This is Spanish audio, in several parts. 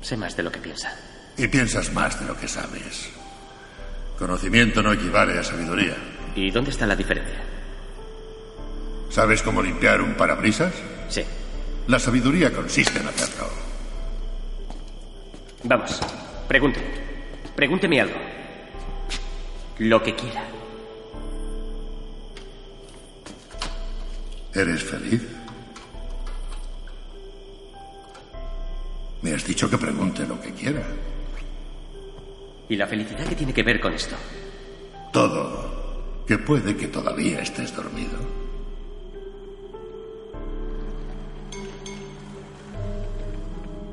Sé más de lo que piensa. Y piensas más de lo que sabes. Conocimiento no equivale a sabiduría. ¿Y dónde está la diferencia? ¿Sabes cómo limpiar un parabrisas? Sí. La sabiduría consiste en hacerlo. Vamos, pregunte. Pregúnteme algo. Lo que quiera. ¿Eres feliz? Dicho que pregunte lo que quiera. ¿Y la felicidad qué tiene que ver con esto? Todo. Que puede que todavía estés dormido.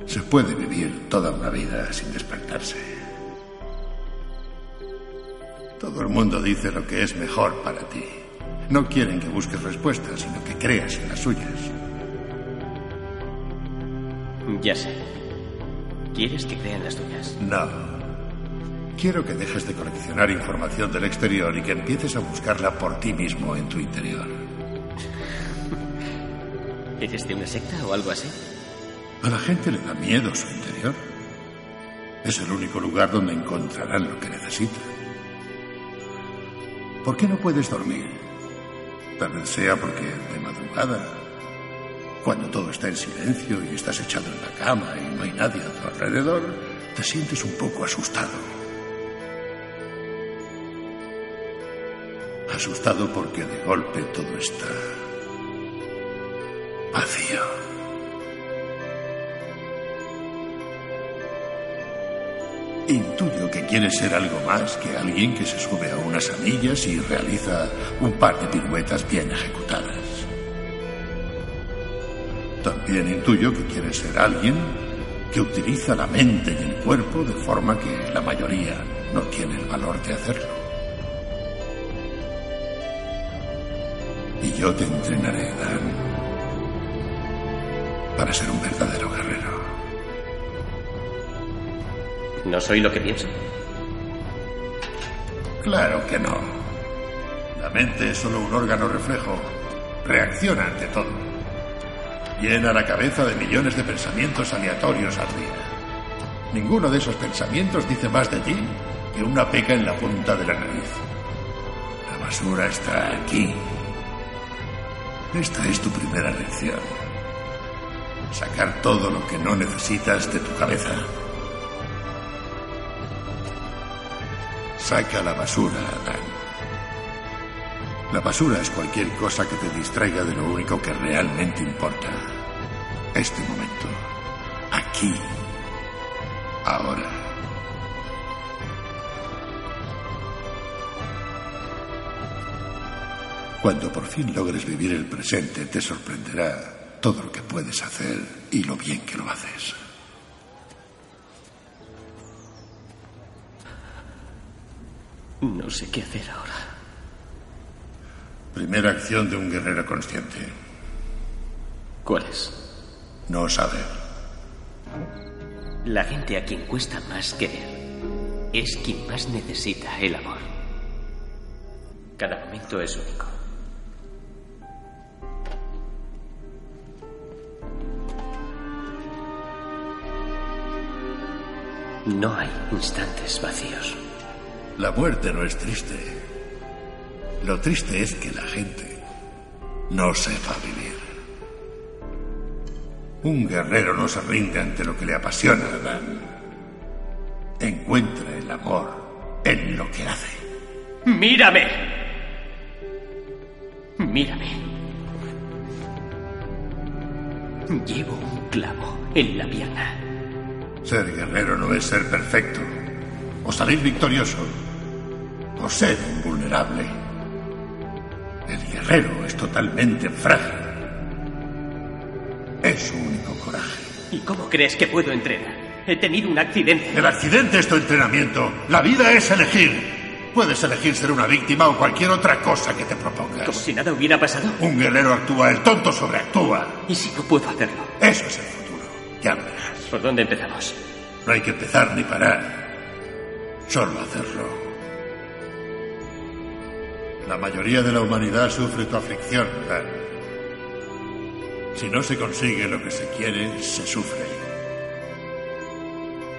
Se puede vivir toda una vida sin despertarse. Todo el mundo dice lo que es mejor para ti. No quieren que busques respuestas, sino que creas en las suyas. Ya sé. ¿Quieres que crean las tuyas? No. Quiero que dejes de coleccionar información del exterior y que empieces a buscarla por ti mismo en tu interior. ¿Eres de una secta o algo así? A la gente le da miedo su interior. Es el único lugar donde encontrarán lo que necesitan. ¿Por qué no puedes dormir? Tal vez sea porque de madrugada, cuando todo está en silencio y estás echado en la cama y no hay nadie a tu alrededor, te sientes un poco asustado. Asustado porque de golpe todo está vacío. Intuyo que quieres ser algo más que alguien que se sube a unas anillas y realiza un par de piruetas bien ejecutadas. También intuyo que quieres ser alguien que utiliza la mente y el cuerpo de forma que la mayoría no tiene el valor de hacerlo. Y yo te entrenaré, Dan, para ser un verdadero guerrero. No soy lo que pienso. Claro que no. La mente es solo un órgano reflejo. Reacciona ante todo. Llena la cabeza de millones de pensamientos aleatorios al día. Ninguno de esos pensamientos dice más de ti que una peca en la punta de la nariz. La basura está aquí. Esta es tu primera lección. Sacar todo lo que no necesitas de tu cabeza. Saca la basura, Adán. La basura es cualquier cosa que te distraiga de lo único que realmente importa. Este momento. Aquí. Ahora. Cuando por fin logres vivir el presente, te sorprenderá todo lo que puedes hacer y lo bien que lo haces. No sé qué hacer ahora. Primera acción de un guerrero consciente. ¿Cuál es? No saber. La gente a quien cuesta más querer es quien más necesita el amor. Cada momento es único. No hay instantes vacíos. La muerte no es triste. Lo triste es que la gente no sepa vivir. Un guerrero no se rinde ante lo que le apasiona. Encuentra el amor en lo que hace. ¡Mírame! Mírame. Llevo un clavo en la pierna. Ser guerrero no es ser perfecto, o salir victorioso, o ser invulnerable. El guerrero es totalmente frágil. Es su único coraje. ¿Y cómo crees que puedo entrenar? He tenido un accidente. El accidente es tu entrenamiento. La vida es elegir. Puedes elegir ser una víctima o cualquier otra cosa que te propongas. Como si nada hubiera pasado. Un guerrero actúa, el tonto sobreactúa. ¿Y si no puedo hacerlo? Eso es el futuro. Ya verás. ¿Por dónde empezamos? No hay que empezar ni parar. Solo hacerlo. La mayoría de la humanidad sufre tu aflicción, ¿verdad? Si no se consigue lo que se quiere, se sufre.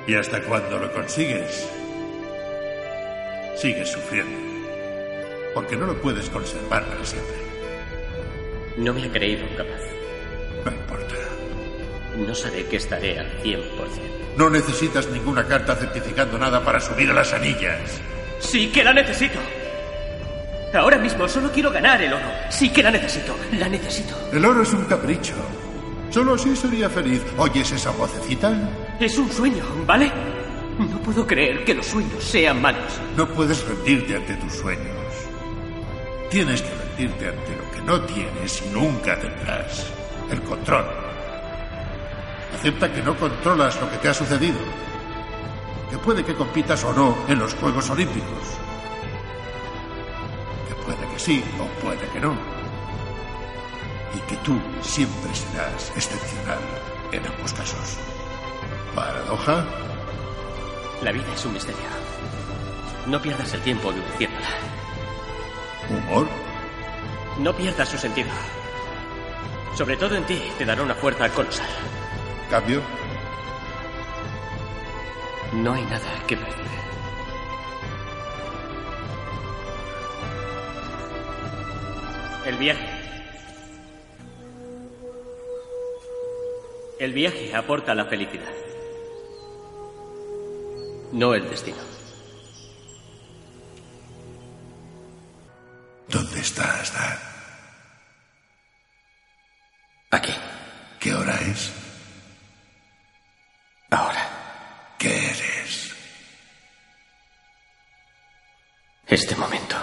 Y hasta cuando lo consigues, sigues sufriendo. Porque no lo puedes conservar para siempre. No me ha creído capaz. No importa. No sabré que estaré al 100%. No necesitas ninguna carta certificando nada para subir a las anillas. Sí que la necesito. Ahora mismo solo quiero ganar el oro. Sí que la necesito. La necesito. El oro es un capricho. Solo así sería feliz. ¿Oyes esa vocecita? Es un sueño, ¿vale? No puedo creer que los sueños sean malos. No puedes rendirte ante tus sueños. Tienes que rendirte ante lo que no tienes y nunca tendrás. El control. Acepta que no controlas lo que te ha sucedido. Que puede que compitas o no en los Juegos Olímpicos. Sí o puede que no. Y que tú siempre serás excepcional en ambos casos. ¿Paradoja? La vida es un misterio. No pierdas el tiempo deduciéndola. ¿Humor? No pierdas su sentido. Sobre todo en ti te dará una fuerza colosal. ¿Cambio? No hay nada que perder. El viaje. El viaje aporta la felicidad. No el destino. ¿Dónde estás, Dan? Aquí. ¿Qué hora es? Ahora. ¿Qué eres? Este momento.